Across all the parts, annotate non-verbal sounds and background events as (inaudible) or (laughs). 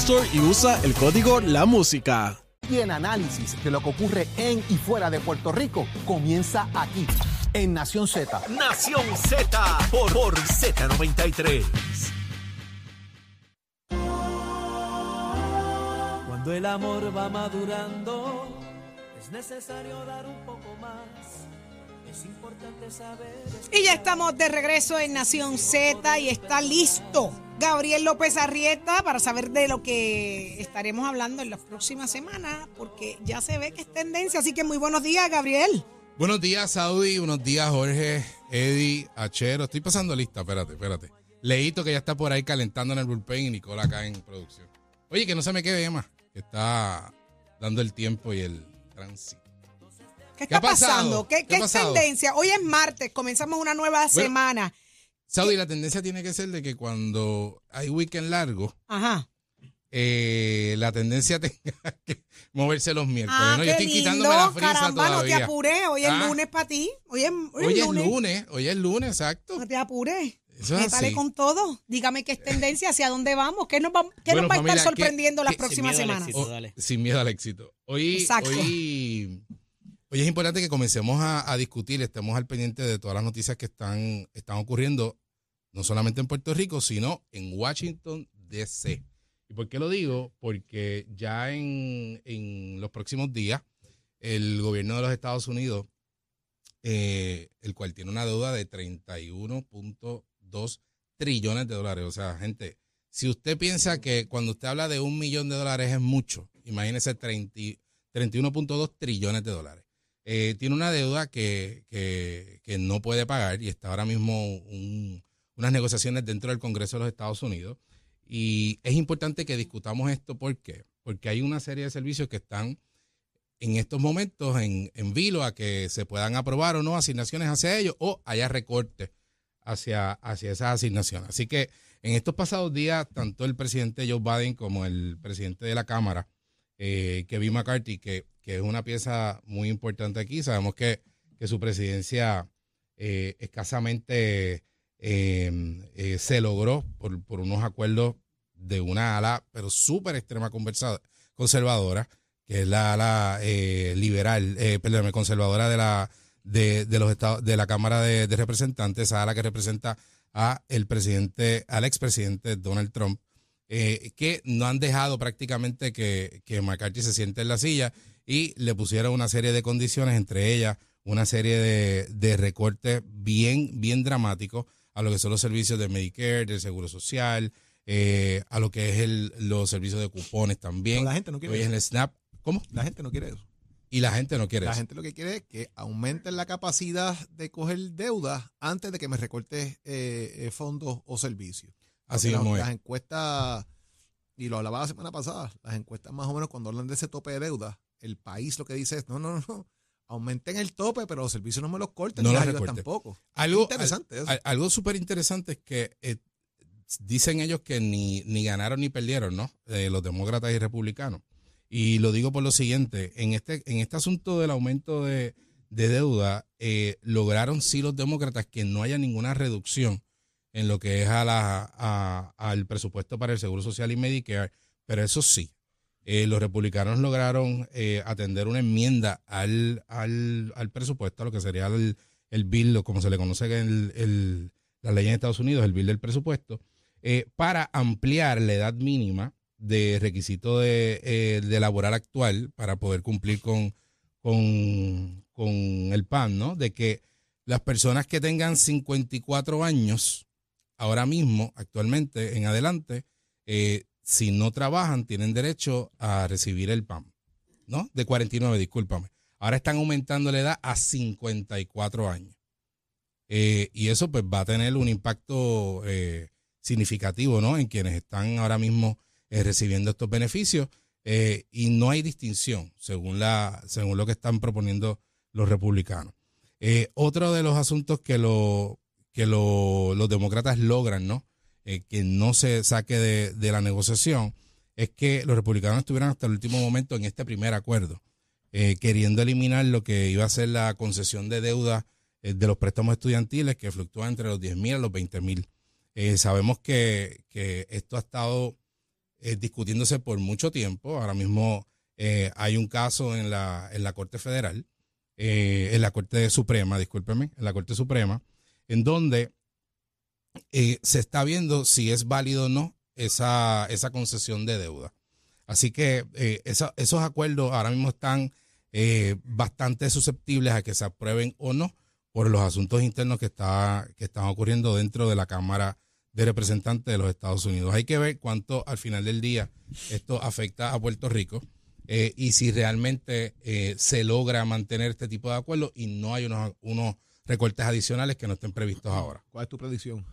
Store y usa el código La Música. Y el análisis de lo que ocurre en y fuera de Puerto Rico comienza aquí, en Nación Z. Nación Z por, por Z93. Cuando el amor va madurando, es necesario dar un poco más. Es importante saber. Y ya estamos de regreso en Nación Z y está listo Gabriel López Arrieta para saber de lo que estaremos hablando en las próximas semanas, porque ya se ve que es tendencia. Así que muy buenos días, Gabriel. Buenos días, Saudi. Buenos días, Jorge, Eddie, Achero. Estoy pasando lista, espérate, espérate. Leíto que ya está por ahí calentando en el bullpen y Nicola acá en producción. Oye, que no se me quede más, que está dando el tiempo y el tránsito. ¿Qué está pasando? ¿Qué, ¿Qué es tendencia? Hoy es martes, comenzamos una nueva semana. Saudi, la tendencia tiene que ser de que cuando hay weekend largo, Ajá. eh, la tendencia (laughs) tenga que moverse los miércoles. Ah, ¿no? qué Yo estoy lindo. quitándome la frisa Caramba, no te apures. Hoy es Ah. lunes para ti. Hoy es, hoy Hoy es lunes. lunes, hoy es lunes, exacto. No te apures. Métale con todo. Dígame qué es tendencia, hacia dónde vamos, qué nos va, qué Bueno, nos va a estar ¿qué- sorprendiendo las qué- próximas sin miedo al semanas. Oh, sin miedo al éxito. Hoy, Exacto. hoy, hoy es importante que comencemos a, discutir, estemos al pendiente de todas las noticias que están, están ocurriendo, no solamente en Puerto Rico, sino en Washington, D.C. ¿Y por qué lo digo? Porque ya en, en los próximos días, el gobierno de los Estados Unidos, eh, el cual tiene una deuda de 31.2 trillones de dólares. O sea, gente, si usted piensa que cuando usted habla de un millón de dólares es mucho, imagínese 30 y- 31.2 trillones de dólares. Eh, tiene una deuda que, que- no puede pagar y está ahora mismo un- unas negociaciones dentro del Congreso de los Estados Unidos. Y es importante que discutamos esto. ¿Por qué? Porque hay una serie de servicios que están en estos momentos en, en vilo a que se puedan aprobar o no asignaciones hacia ellos o haya recortes hacia, hacia esas asignaciones. Así que en estos pasados días, tanto el presidente Joe Biden como el presidente de la Cámara, eh, Kevin McCarthy, que, que es una pieza muy importante aquí, sabemos que, que su presidencia eh, escasamente eh, eh, se logró por, por unos acuerdos de una ala, pero súper extrema conservadora, que es la ala liberal, perdóname, conservadora de la de, de los estados de la Cámara de, Representantes, esa ala que representa a el presidente, al expresidente Donald Trump, que no han dejado prácticamente que, que McCarthy se siente en la silla y le pusieron una serie de condiciones, entre ellas una serie de, de recortes bien, bien dramáticos a lo que son los servicios de Medicare, del Seguro Social, eh, a lo que es el, los servicios de cupones también. La gente no quiere Hoy es eso. el SNAP. ¿Cómo? La gente no quiere eso. Y la gente no quiere La eso. gente lo que quiere es que aumenten la capacidad de coger deuda antes de que me recortes eh, eh, fondos o servicios. Así Porque las, es. las encuestas, y lo hablaba la semana pasada, las encuestas más o menos cuando hablan de ese tope de deuda, el país lo que dice es, no, no, no, aumenten el tope, pero los servicios no me los corten, No ni los recorten. tampoco. Algo interesante eso. al- algo súper interesante es que eh, dicen ellos que ni, ni ganaron ni perdieron, ¿no? Eh, los demócratas y republicanos. Y lo digo por lo siguiente, en este, en este asunto del aumento de, de deuda, eh, lograron sí los demócratas que no haya ninguna reducción en lo que es a la, a- al presupuesto para el Seguro Social y Medicare, pero eso sí, eh, los republicanos lograron eh, atender una enmienda al, al, al presupuesto, a lo que sería el, el bill, como se le conoce en el- la ley en Estados Unidos, el bill del presupuesto, eh, para ampliar la edad mínima de requisito de, eh, de laboral actual para poder cumplir con, con, con el PAN, ¿no? De que las personas que tengan 54 años, ahora mismo, actualmente, en adelante, eh, si no trabajan, tienen derecho a recibir el PAN, ¿no? De 49, discúlpame. Ahora están aumentando la edad a 54 años. Eh, y eso pues va a tener un impacto eh, significativo, ¿no? En quienes están ahora mismo eh, recibiendo estos beneficios. y no hay distinción, según, la, según lo que están proponiendo los republicanos. Otro de los asuntos que, lo, que lo- los demócratas logran, ¿no? Eh, que no se saque de, de la negociación, es que los republicanos estuvieran hasta el último momento en este primer acuerdo, eh, queriendo eliminar lo que iba a ser la concesión de deuda eh, de los préstamos estudiantiles, que fluctúan entre los 10 mil a los 20 mil. Sabemos que, que esto ha estado discutiéndose por mucho tiempo. Ahora mismo hay un caso en la, en la Corte Federal, en la Corte Suprema, discúlpeme, en la Corte Suprema, en donde eh, se está viendo si es válido o no esa, esa concesión de deuda. Así que eh, esa- esos acuerdos ahora mismo están eh, bastante susceptibles a que se aprueben o no por los asuntos internos que, está, que están ocurriendo dentro de la Cámara de Representantes de los Estados Unidos. Hay que ver cuánto al final del día esto afecta a Puerto Rico eh, y si realmente se logra mantener este tipo de acuerdos y no hay unos, unos recortes adicionales que no estén previstos ahora. ¿Cuál es tu predicción?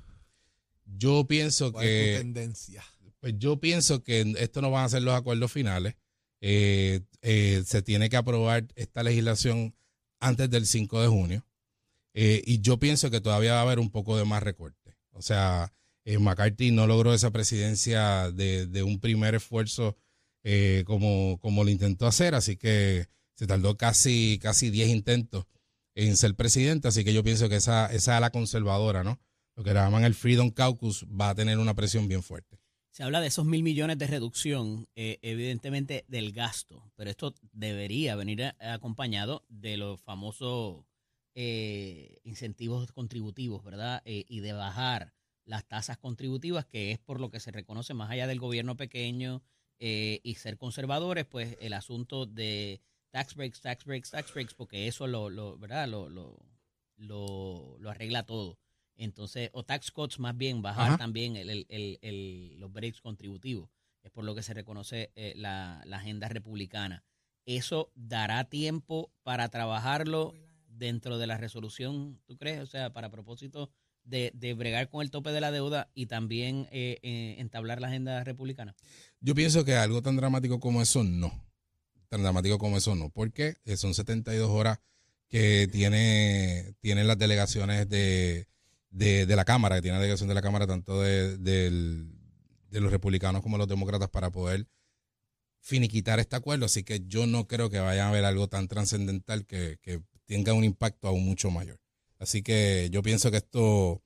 Yo pienso ¿Cuál es tu que tendencia? pues yo pienso que esto no van a ser los acuerdos finales. Eh, eh, se tiene que aprobar esta legislación antes del 5 de junio. Eh, y yo pienso que todavía va a haber un poco de más recorte. O sea, eh, McCarthy no logró esa presidencia de, de un primer esfuerzo eh, como, como lo intentó hacer, así que se tardó casi, casi 10 intentos en ser presidente, así que yo pienso que esa, esa ala conservadora, ¿no? Lo que llaman el Freedom Caucus va a tener una presión bien fuerte. Se habla de esos mil millones de reducción, eh, evidentemente del gasto, pero esto debería venir acompañado de los famosos eh, incentivos contributivos, ¿verdad? Eh, y de bajar las tasas contributivas, que es por lo que se reconoce más allá del gobierno pequeño y ser conservadores, pues el asunto de tax breaks, tax breaks, tax breaks, porque eso lo, ¿verdad? Lo, lo, lo arregla todo. Entonces, o tax cuts más bien, bajar Ajá. también el, el- el- el- los breaks contributivos. Es por lo que se reconoce eh, la, la agenda republicana. ¿Eso dará tiempo para trabajarlo dentro de la resolución, tú crees? O sea, para propósito de, de bregar con el tope de la deuda y también eh, eh, entablar la agenda republicana. Yo pienso que algo tan dramático como eso no. Tan dramático como eso no. Porque eh, son 72 horas que tiene, tienen las delegaciones de, de, de la Cámara, que tiene la delegación de la Cámara tanto de, de los republicanos como los demócratas para poder finiquitar este acuerdo. Así que yo no creo que vaya a haber algo tan trascendental que, que tenga un impacto aún mucho mayor. Así que yo pienso que esto,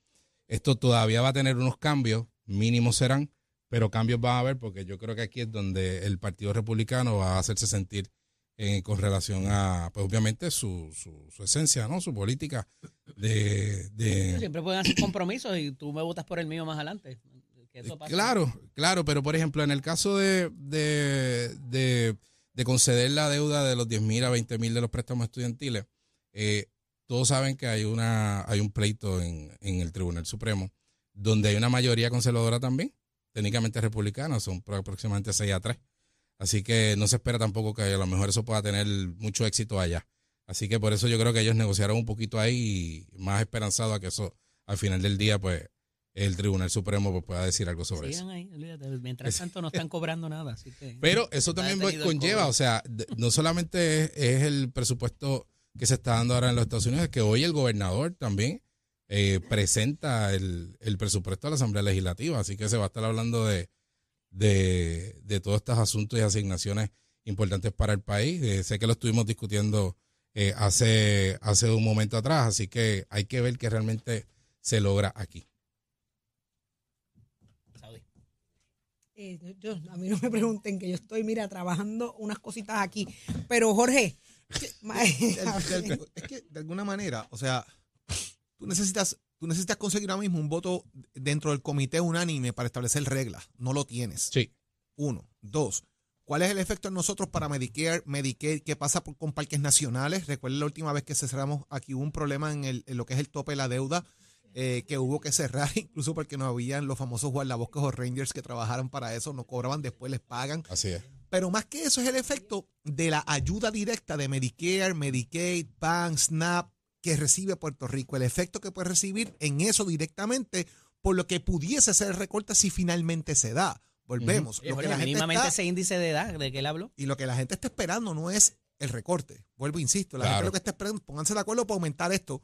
esto todavía va a tener unos cambios, mínimos serán, pero cambios va a haber porque yo creo que aquí es donde el Partido Republicano va a hacerse sentir eh, con relación a, pues obviamente, su, su, su esencia, ¿no? Su política de... de Siempre pueden hacer compromisos y tú me votas por el mío más adelante. Que eso pasa. Claro, claro, pero por ejemplo, en el caso de, de, de- de conceder la deuda de los 10 mil a 20 mil de los préstamos estudiantiles, eh, todos saben que hay, una, hay un pleito en, en el Tribunal Supremo donde hay una mayoría conservadora también, técnicamente republicana, son pro- aproximadamente 6 a 3. Así que no se espera tampoco que a lo mejor eso pueda tener mucho éxito allá. Así que por eso yo creo que ellos negociaron un poquito ahí y más esperanzado a que eso al final del día, pues el Tribunal Supremo pues, pueda decir algo sobre eso. Sigan ahí, olvídate. Mientras (laughs) tanto no están cobrando nada. Así que, Pero eso también pues, conlleva, o sea, no solamente es, es el presupuesto que se está dando ahora en los Estados Unidos, es que hoy el gobernador también eh, presenta el, el presupuesto a la Asamblea Legislativa, así que se va a estar hablando de, de, de todos estos asuntos y asignaciones importantes para el país. Eh, sé que lo estuvimos discutiendo eh, hace, hace un momento atrás, así que hay que ver que realmente se logra aquí. Saudi. Eh, yo, a mí no me pregunten que yo estoy, mira, trabajando unas cositas aquí. Pero Jorge, (laughs) (laughs) es que de alguna manera, o sea, tú necesitas tú necesitas conseguir ahora mismo un voto dentro del comité unánime para establecer reglas. No lo tienes. Sí. Uno. Dos. ¿Cuál es el efecto en nosotros para Medicare, Medicaid? ¿Qué pasa por- con parques nacionales? Recuerden la última vez que cerramos aquí hubo un problema en, el- en lo que es el tope de la deuda, eh, que hubo que cerrar, (laughs) incluso porque no habían los famosos guardabosques o rangers que trabajaran para eso, no cobraban, después les pagan. Así es. Pero más que eso es el efecto de la ayuda directa de Medicare, Medicaid, PAN, SNAP que recibe Puerto Rico. El efecto que puede recibir en eso directamente por lo que pudiese ser el recorte si finalmente se da. Volvemos. Oye, Lo que la gente mínimamente está- ese índice de edad de que él habló. y lo que la gente está esperando no es el recorte. Vuelvo, insisto, la gente lo que está esperando, pónganse de acuerdo para aumentar esto.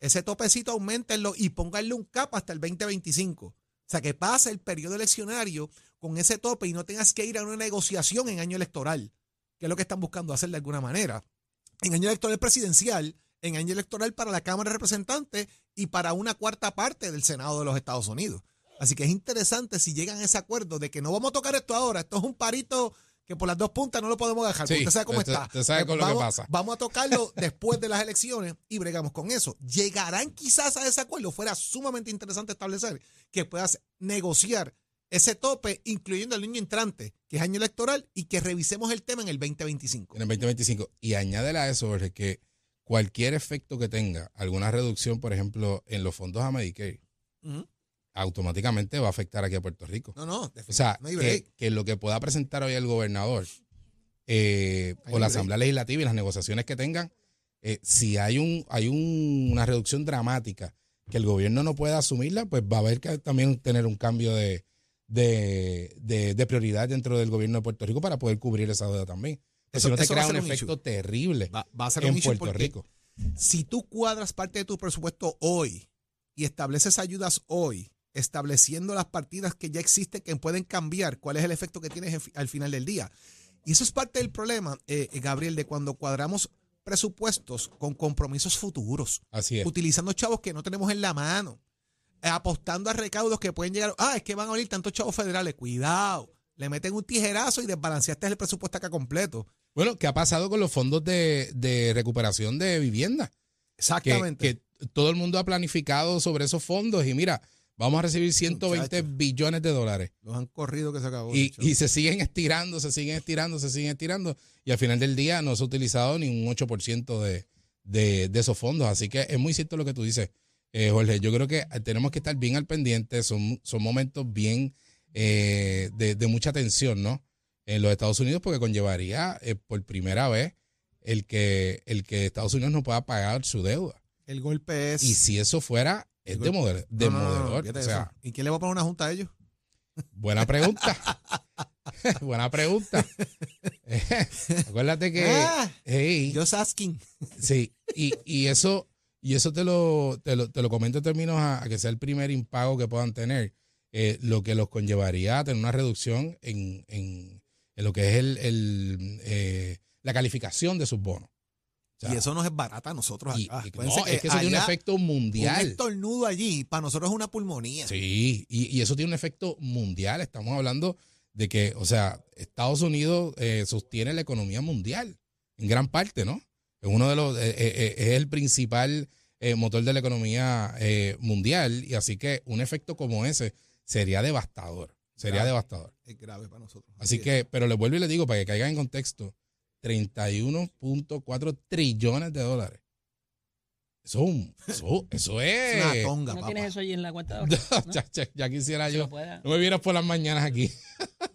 Ese topecito, aumentenlo y pónganle un cap hasta el 2025. O sea, que pase el periodo eleccionario con ese tope y no tengas que ir a una negociación en año electoral, que es lo que están buscando hacer de alguna manera. En año electoral presidencial, en año electoral para la Cámara de Representantes y para una cuarta parte del Senado de los Estados Unidos. Así que es interesante si llegan a ese acuerdo de que no vamos a tocar esto ahora, esto es un parito que por las dos puntas no lo podemos dejar, Sí, usted sabe cómo usted- está. usted sabe con lo que pasa. Vamos a tocarlo (laughs) después de las elecciones y bregamos con eso. Llegarán quizás a ese acuerdo, fuera sumamente interesante establecer que puedas negociar ese tope, incluyendo el niño entrante, que es año electoral, y que revisemos el tema en el 2025. En el 2025. Y añádele a eso, Jorge, que cualquier efecto que tenga, alguna reducción, por ejemplo, en los fondos a Medicaid, Ujú. Automáticamente va a afectar aquí a Puerto Rico. No, no, O sea, no que, lo que pueda presentar hoy el gobernador eh, o la. Asamblea Legislativa y las negociaciones que tengan, eh, si hay un hay un- una reducción dramática que el gobierno no pueda asumirla, pues va a haber que también tener un cambio de, de, de- de prioridad dentro del gobierno de Puerto Rico para poder cubrir esa deuda también. Eso- si no te crea un efecto issue. terrible Va, va a ser en un Puerto Rico. Si tú cuadras parte de tu presupuesto hoy y estableces ayudas hoy, estableciendo las partidas que ya existen que pueden cambiar, cuál es el efecto que tienes al final del día. Y eso es parte del problema, eh, eh, Gabriel, de cuando cuadramos presupuestos con compromisos futuros, Así es. utilizando chavos que no tenemos en la mano, eh, apostando a recaudos que pueden llegar. Ah, es que van a venir tantos chavos federales. Cuidado. Le meten un tijerazo y desbalanceaste el presupuesto acá completo. Bueno, ¿qué ha pasado con los fondos de, de recuperación de vivienda? que, Exactamente. que todo el mundo ha planificado sobre esos fondos y mira, vamos a recibir 120 Muchacho. billones de dólares. Los han corrido que se acabó. Y, se siguen estirando, se siguen estirando, se siguen estirando. Y al final del día no se ha utilizado ni un 8% de, de, de esos fondos. Así que es muy cierto lo que tú dices, eh, Jorge. Yo creo que tenemos que estar bien al pendiente. Son, son momentos bien eh, de, de mucha tensión, ¿no? En los Estados Unidos, porque conllevaría eh, por primera vez el que, el que Estados Unidos no pueda pagar su deuda. El golpe es. Y si eso fuera, es demode- No, no, no, o sea, ¿Y quién le va a poner una junta a ellos? buena pregunta. (laughs) buena pregunta. (laughs) Acuérdate que. Ah, hey, just asking. sí, y, y eso, y eso te lo, te lo, te lo comento en términos a, a que sea el primer impago que puedan tener, eh, lo que los conllevaría a tener una reducción en, en, en lo que es el, el, eh, la calificación de sus bonos. Sea, y eso nos es barata a nosotros y- acá. y- Acuérdense no, es que eso tiene un efecto Un mundial. estornudo allí, para nosotros es una pulmonía. Sí, y, y eso tiene un efecto mundial. Estamos hablando de que, o sea, Estados Unidos eh, sostiene la economía mundial en gran parte, ¿no? Es uno de los, eh, eh, es el principal motor de la economía mundial y así que un efecto como ese sería devastador, sería devastador. Es grave para nosotros. Así es. que, pero les vuelvo y les digo para que caigan en contexto, 31.4 trillones de dólares. Eso, eso, eso es (laughs) es... una tonga, ¿No papá. tienes eso ahí en la cuenta de (laughs) ahorro? ¿No? ya, ya- ya quisiera yo. No me vieras por las mañanas aquí. (laughs)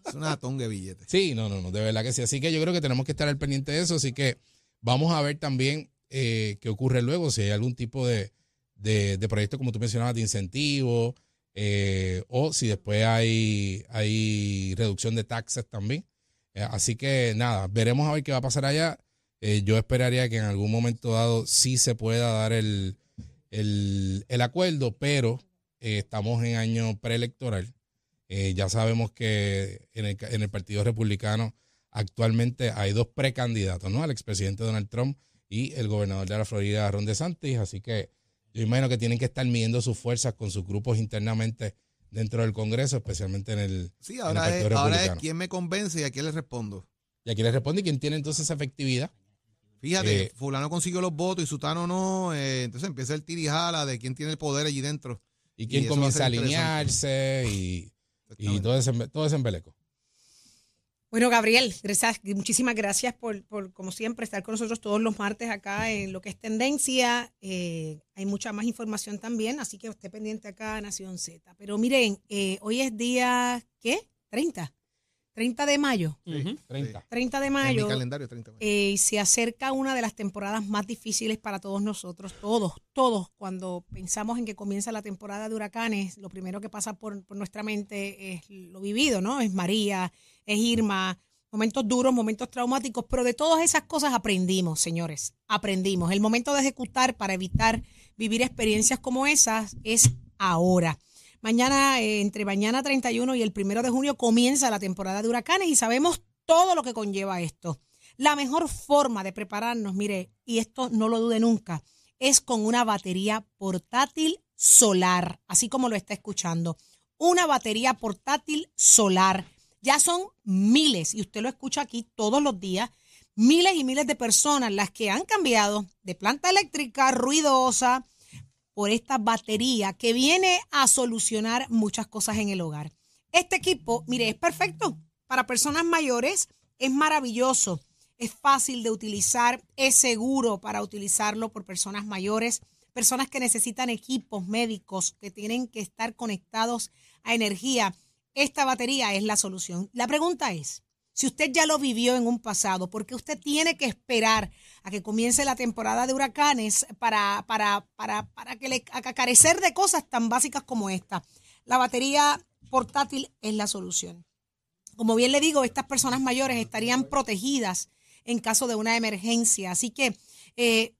Es una tonga de billetes. Sí, no, no, no, de verdad que sí. Así que yo creo que tenemos que estar al pendiente de eso. Así que vamos a ver también eh, qué ocurre luego, si hay algún tipo de, de, de proyecto, como tú mencionabas, de incentivo, eh, o si después hay, hay reducción de taxes también. Eh, así que nada, veremos a ver qué va a pasar allá. Eh, yo esperaría que en algún momento dado sí se pueda dar el, el, el acuerdo, pero eh, estamos en año preelectoral. Ya sabemos que en el, en el Partido Republicano actualmente hay dos precandidatos, ¿no? Al expresidente Donald Trump y el gobernador de la Florida, Ron DeSantis. Así que yo imagino que tienen que estar midiendo sus fuerzas con sus grupos internamente dentro del Congreso, especialmente en el, Sí, el ahora es, ahora es quién me convence y a quién le respondo. Y aquí le responde quién tiene entonces esa efectividad. Fíjate, Eh, fulano consiguió los votos y sutano no, eh, entonces empieza el tirijala de quién tiene el poder allí dentro. y quién a comienza a alinearse y, y todo ese, todo ese embeleco. Bueno, Gabriel, gracias, muchísimas gracias por, por, como siempre, estar con nosotros todos los martes acá en lo que es tendencia. Eh, hay mucha más información también, así que esté pendiente acá Nación Z. Pero miren, eh, hoy es día, ¿qué? 30. 30 de mayo. Ujú. 30. 30 de En mi mayo. calendario 30 de mayo. Eh, y se acerca una de las temporadas más difíciles para todos nosotros, todos, todos. Cuando pensamos en que comienza la temporada de huracanes, lo primero que pasa por, por nuestra mente es lo vivido, ¿no? Es María, es Irma, momentos duros, momentos traumáticos, pero de todas esas cosas aprendimos, señores, aprendimos. El momento de ejecutar para evitar vivir experiencias como esas es ahora. Mañana, eh, entre mañana 31 y el primero de junio, comienza la temporada de huracanes y sabemos todo lo que conlleva esto. La mejor forma de prepararnos, mire, y esto no lo dude nunca, es con una batería portátil solar, así como lo está escuchando. Una batería portátil solar. Ya son miles, y usted lo escucha aquí todos los días, miles y miles de personas las que han cambiado de planta eléctrica ruidosa por esta batería que viene a solucionar muchas cosas en el hogar. Este equipo, mire, es perfecto para personas mayores, es maravilloso, es fácil de utilizar, es seguro para utilizarlo por personas mayores, personas que necesitan equipos médicos, que tienen que estar conectados a energía. Esta batería es la solución. La pregunta es, si usted ya lo vivió en un pasado, ¿por qué usted tiene que esperar a que comience la temporada de huracanes para, para, para, para que le, carecer de cosas tan básicas como esta? La batería portátil es la solución. Como bien le digo, estas personas mayores estarían protegidas en caso de una emergencia. Así que eh,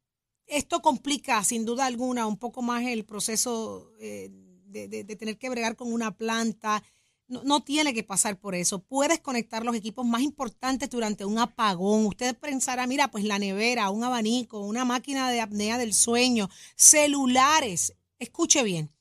esto complica sin duda alguna un poco más el proceso eh, de- de tener que bregar con una planta. No, tiene que pasar por eso. Puedes conectar los equipos más importantes durante un apagón. Usted pensará, mira, pues la nevera, un abanico, una máquina de apnea del sueño, celulares. Escuche bien,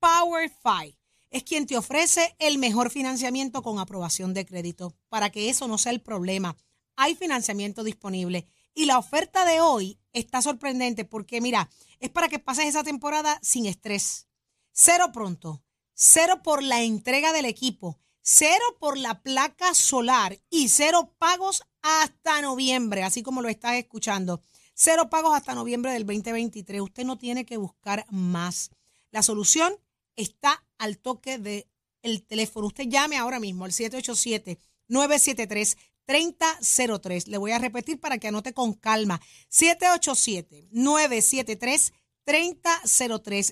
PowerFi es quien te ofrece el mejor financiamiento con aprobación de crédito para que eso no sea el problema. Hay financiamiento disponible y la oferta de hoy está sorprendente porque mira, es para que pases esa temporada sin estrés. Cero pronto, cero por la entrega del equipo, cero por la placa solar y cero pagos hasta noviembre, así como lo estás escuchando. Cero pagos hasta noviembre del 2023. Usted no tiene que buscar más. La solución está al toque del el teléfono. Usted llame ahora mismo al 787-973-3003. Le voy a repetir para que anote con calma. 787-973-3003.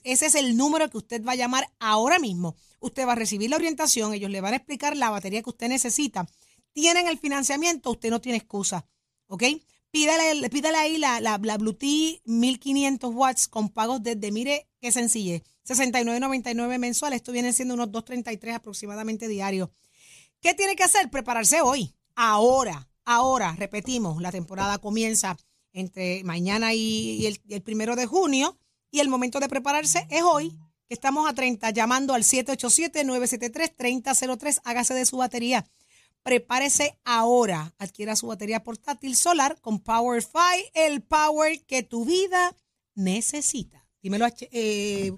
Ese es el número que usted va a llamar ahora mismo. Usted va a recibir la orientación, ellos le van a explicar la batería que usted necesita. Tienen el financiamiento, usted no tiene excusa. ¿Ok? Pídale, pídale ahí la, la, la Bluetooth 1500 watts con pagos desde, mire qué sencille, 69.99 mensual. Esto viene siendo unos 2.33 aproximadamente diarios. ¿Qué tiene que hacer? Prepararse hoy, ahora, ahora. Repetimos, la temporada comienza entre mañana y el primero de junio y el momento de prepararse es hoy, que estamos a 30, llamando al 787-973-3003. Hágase de su batería. Prepárese ahora. Adquiera su batería portátil solar con PowerFi, el power que tu vida necesita. Dímelo, eh,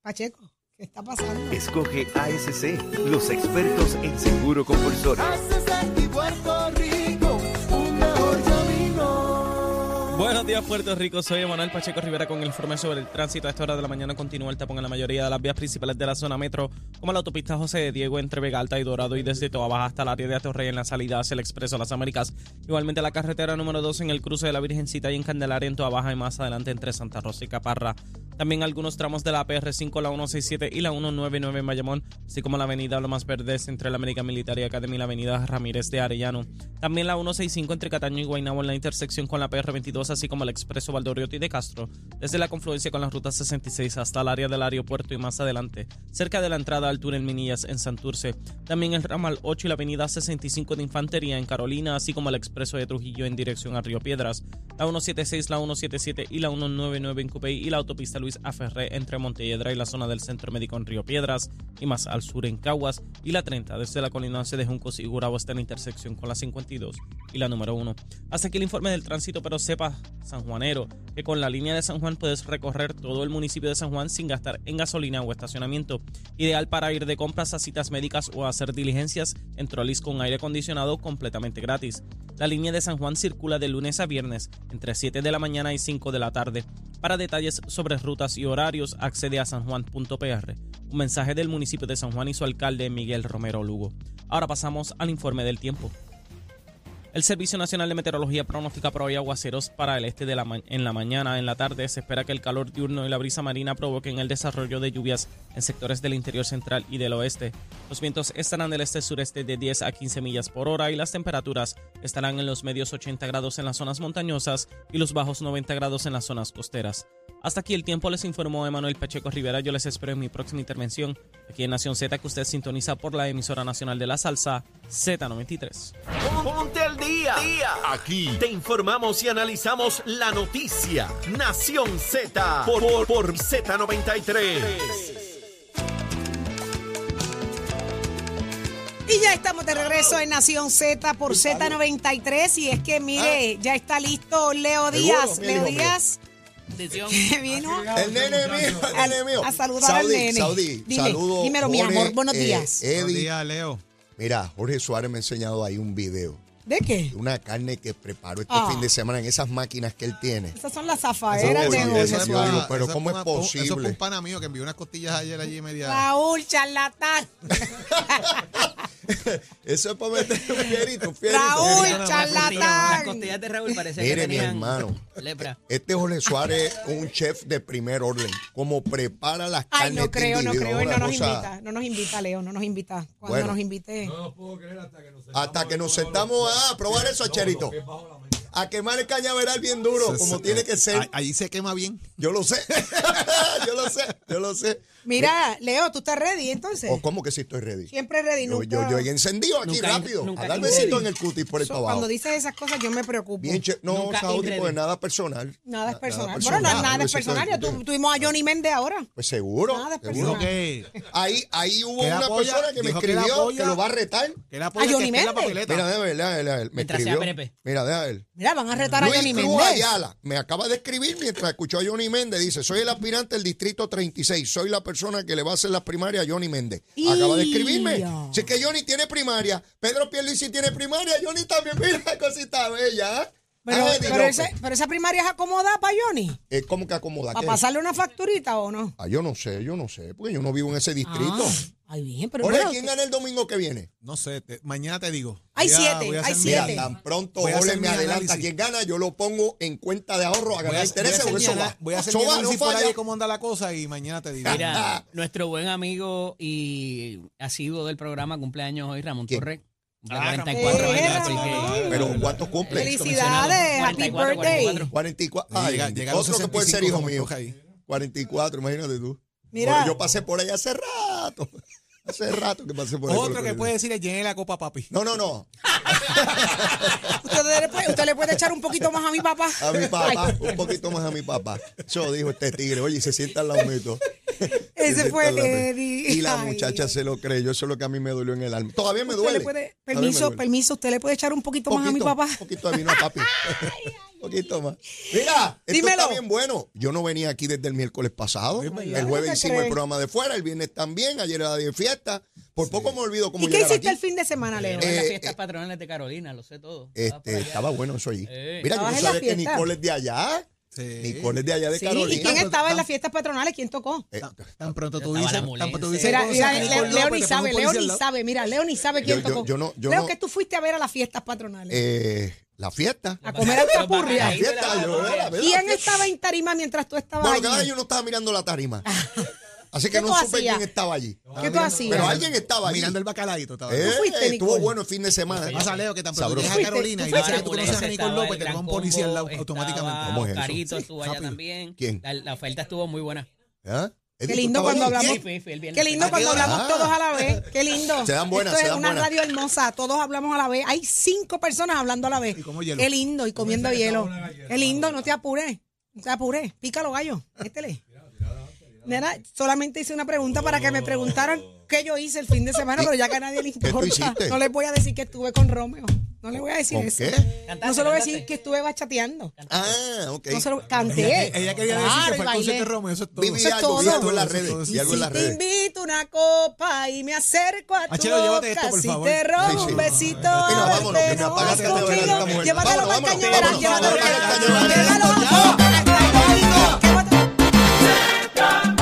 Pacheco, ¿qué está pasando? Escoge ASC, los expertos en seguro compulsorio. Buenos días, Puerto Rico. Soy Emanuel Pacheco Rivera con el informe sobre el tránsito. A esta hora de la mañana continúa el tapón en la mayoría de las vías principales de la zona metro, como la autopista José de Diego entre Vega Alta y Dorado y desde Toa Baja hasta el área de Atorrey en la salida hacia el Expreso Las Américas. Igualmente la carretera número 2 en el cruce de la Virgencita y en Candelaria en Toa Baja y más adelante entre Santa Rosa y Caparra. También algunos tramos de la PR5, la 167 y la 199 en Bayamón, así como la avenida Lomas Verdes entre la América Militar y Academy y la avenida Ramírez de Arellano. También la 165 entre Cataño y Guaynabo en la intersección con la PR22, así como el expreso Valdoriotti de Castro, desde la confluencia con la ruta 66 hasta el área del aeropuerto y más adelante, cerca de la entrada al túnel Minillas en Santurce. También el ramal 8 y la avenida 65 de Infantería en Carolina, así como el expreso de Trujillo en dirección a Río Piedras, la 176, la 177 y la 199 en Cupey y la autopista Luis Aferré entre Montelledra y la zona del Centro Médico en Río Piedras y más al sur en Caguas y la 30 desde la colindancia de Juncos y Gurabo hasta la intersección con la 52 y la número 1. Hasta aquí el informe del tránsito, pero sepa, sanjuanero, que con la línea de San Juan puedes recorrer todo el municipio de San Juan sin gastar en gasolina o estacionamiento. Ideal para ir de compras a citas médicas o hacer diligencias en trolis con aire acondicionado completamente gratis. La línea de San Juan circula de lunes a viernes entre 7 de la mañana y 5 de la tarde. Para detalles sobre rutas y horarios, accede a sanjuan.pr. Un mensaje del municipio de San Juan y su alcalde Miguel Romero Lugo. Ahora pasamos al informe del tiempo. El Servicio Nacional de Meteorología pronostica hoy aguaceros para el este de la en la mañana. En la tarde se espera que el calor diurno y la brisa marina provoquen el desarrollo de lluvias en sectores del interior central y del oeste. Los vientos estarán del este-sureste de 10 a 15 millas por hora y las temperaturas estarán en los medios 80 grados en las zonas montañosas y los bajos 90 grados en las zonas costeras. Hasta aquí el tiempo les informó Emanuel Pacheco Rivera. Yo les espero en mi próxima intervención aquí en Nación Z que usted sintoniza por la emisora nacional de la salsa Z93. Ponte al día. Aquí te informamos y analizamos la noticia. Nación Z por, por, por Z93. Y ya estamos de regreso en Nación Z por Z93. Y es que, mire, ya está listo Leo Díaz. Leo. Díaz, vino El nene mío, el Al- nene mío. a saludar al Saudi, nene. Saudi, Dile, saludo. dímelo, mi Jorge, amor, buenos eh, días. Eddie. Leo. Mira, Jorge Suárez me ha enseñado ahí un video ¿De qué? una carne que preparó este Ah. fin de semana en esas máquinas que él tiene. Esas son las zafaeras Eso de es Jorge eso es Suárez. digo, pero eso ¿cómo es un- Eso posible? fue un pana mío que envió unas costillas ayer allí media. Raúl, charlatán. (laughs) Eso es para meter un fierito, fierito. Raúl, Las charlatán. costillas de Raúl parece Mire, que mi hermano. lepra. Este Jorge Suárez, un chef de primer orden. Como prepara las carnes Ay, no este creo, no creo. Y no una nos cosa- invita. No nos invita, Leo. No nos invita. Cuando Bueno. nos invite. Hasta que nos sentamos a probar eso, Cherito. A quemar el cañaveral bien duro, como tiene que ser. A- Allí se quema bien. Yo lo sé. (laughs) yo lo sé, yo lo sé. Mira, Leo, ¿tú estás ready entonces? ¿O cómo que sí estoy ready? Siempre ready. Yo, nunca- yo, yo he encendido aquí Nunca- rápido. nunca a dar besito en el cutis por el So, para abajo. Cuando dices esas cosas yo me preocupo. Bien che- no, Nunca Saudi, pues nada personal. Nada es Na- personal. personal. Bueno, no, nada es personal. Ya tu- tuvimos a Johnny Méndez ahora. Pues seguro. Nada es seguro. personal. que, Ahí, ahí hubo una apoya- persona que me que escribió que, lo va a retar. que él apoya ¿A Johnny la Méndez? Mira, déjame ver, déjame ver. Me Mientras sea escribió. PNP. Mira, déjame ver. Mira, van a retar a Luis Johnny Cruz Méndez. Ayala me acaba de escribir mientras escuchó a Johnny Méndez. Dice, soy el aspirante del distrito 36. Soy la persona que le va a hacer las primarias a Johnny Méndez. Acaba de escribirme. Es que Johnny tiene primaria. Pedro Pierluisi tiene primaria. Johnny también. (laughs) Mira cosita bella. Pero, Ah, Eddie pero, López. ese- pero esa primaria es acomodada para Johnny. Eh, ¿Cómo que acomoda? ¿Para pasarle una facturita o no? Ah, yo no sé, yo no sé. Porque yo no vivo en ese distrito. Ah, ay, bien, pero Jorge, bueno, ¿quién que- gana el domingo que viene? No sé, te- mañana te digo. Hay siete, voy a hay mi- Mira, siete. tan pronto hacer me adelanta quién gana, yo lo pongo en cuenta de ahorro a ganar voy a intereses, hacer porque mi eso ana- va. voy a hacer mi va, no por ahí cómo anda la cosa y mañana te digo. Mira, nuestro buen amigo y asiduo del programa cumpleaños hoy, Ramón ¿Quién? Torres. Cumple Ah, 44 Ramón. años, Eh, así que- Pero ¿cuántos cumple? Felicidades, happy 44, birthday. 44. 44. Ay, Llega- llega a los otro que puede ser 65 hijo mío. toca ahí. 44, imagínate tú. Mira. Bueno, yo pasé por ahí hace rato. Hace rato que pasé por ahí. Otro que puede decir es llene la copa, papi. No, no, no. (laughs) ¿Usted le, puede, usted le puede echar un poquito más a mi papá. A mi papá, un poquito más a mi papá. Eso dijo este tigre. Oye, y se sienta al lado. (laughs) Ese fue Eddie. Y la muchacha se lo creyó. Eso es lo que a mí me dolió en el alma. Todavía me duele. puede, me permiso, duele. permiso, usted le puede echar un poquito, más a mi papá. Un poquito de vino a papi. (laughs) Poquito más. Mira, esto Dímelo. está bien bueno. Yo no venía aquí desde el miércoles pasado. Es verdad. El ¿Qué jueves hicimos el programa de fuera, el viernes también, ayer era de fiesta. Por poco me olvido cómo ¿Y qué hiciste aquí. el fin de semana, Leo? Pero en las Eh, fiestas eh, patronales de Carolina, lo sé todo. Este, estaba bueno eso. Eh. Mira, yo ¿Estabas no sabía que? Nicole es de allá. Sí. Nicole es de allá de Sí, Carolina. ¿y quién estaba en las fiestas patronales? ¿Quién tocó? Eh, Tan pronto tú dices, tan pronto dices Mira, mira, Leo, Leo ni sabe, Leo ni sabe, mira, Leo ni sabe quién Yo- yo- tocó. yo no- yo Leo, no- que tú fuiste a ver a las fiestas patronales. eh, la fiesta. a comer alcapurria. La fiesta, yo, la verdad, ¿Quién la estaba en tarima mientras tú estabas Bueno, que ahora allí? yo no estaba mirando la tarima. Así ¿Qué que no supe hacías? quién estaba allí. ¿Qué tú hacías? Pero alguien estaba allí. Mirando el bacalaíto. Estaba Eh, fuiste, estuvo bueno el fin de semana. Pasa, Leo, que tan pronto a Carolina y dices que tú conoces a Nicole López, te pongo un policía al lado automáticamente. ¿Cómo es eso? Carito estuvo allá también. ¿Quién? La, la oferta estuvo muy buena. ¿Ah? Qué Edith, ¿tú lindo cuando hablamos. Qué lindo ¿A qué cuando hablamos todos a la vez. Qué (laughs) lindo. Se dan buenas, Esto se es dan una buenas. radio hermosa. Todos hablamos a la vez. Hay cinco personas hablando a la vez. Y como hielo. Qué lindo. Y comiendo hielo. Qué lindo. No te apures. No te apures. Pícalo, gallo. Métele. Nena, solamente hice una pregunta para que me preguntaran qué yo hice el fin de semana, pero ya que a nadie le tú importa. hiciste? No les voy a decir que estuve con Romeo. No le voy a decir eso. ¿Qué? no se lo voy a decir que estuve bachateando. Ah, ok. No se lo, canté. Ella, ella quería decir que fue al concierto de Romeo, eso es todo. Algo, en las redes. Te invito una copa y me acerco a tu boca. Esto, por favor. Si te robo un besito, vámonos, conmigo. Llévatelo para el llévatelo para el cañonera. Llévatelo para el.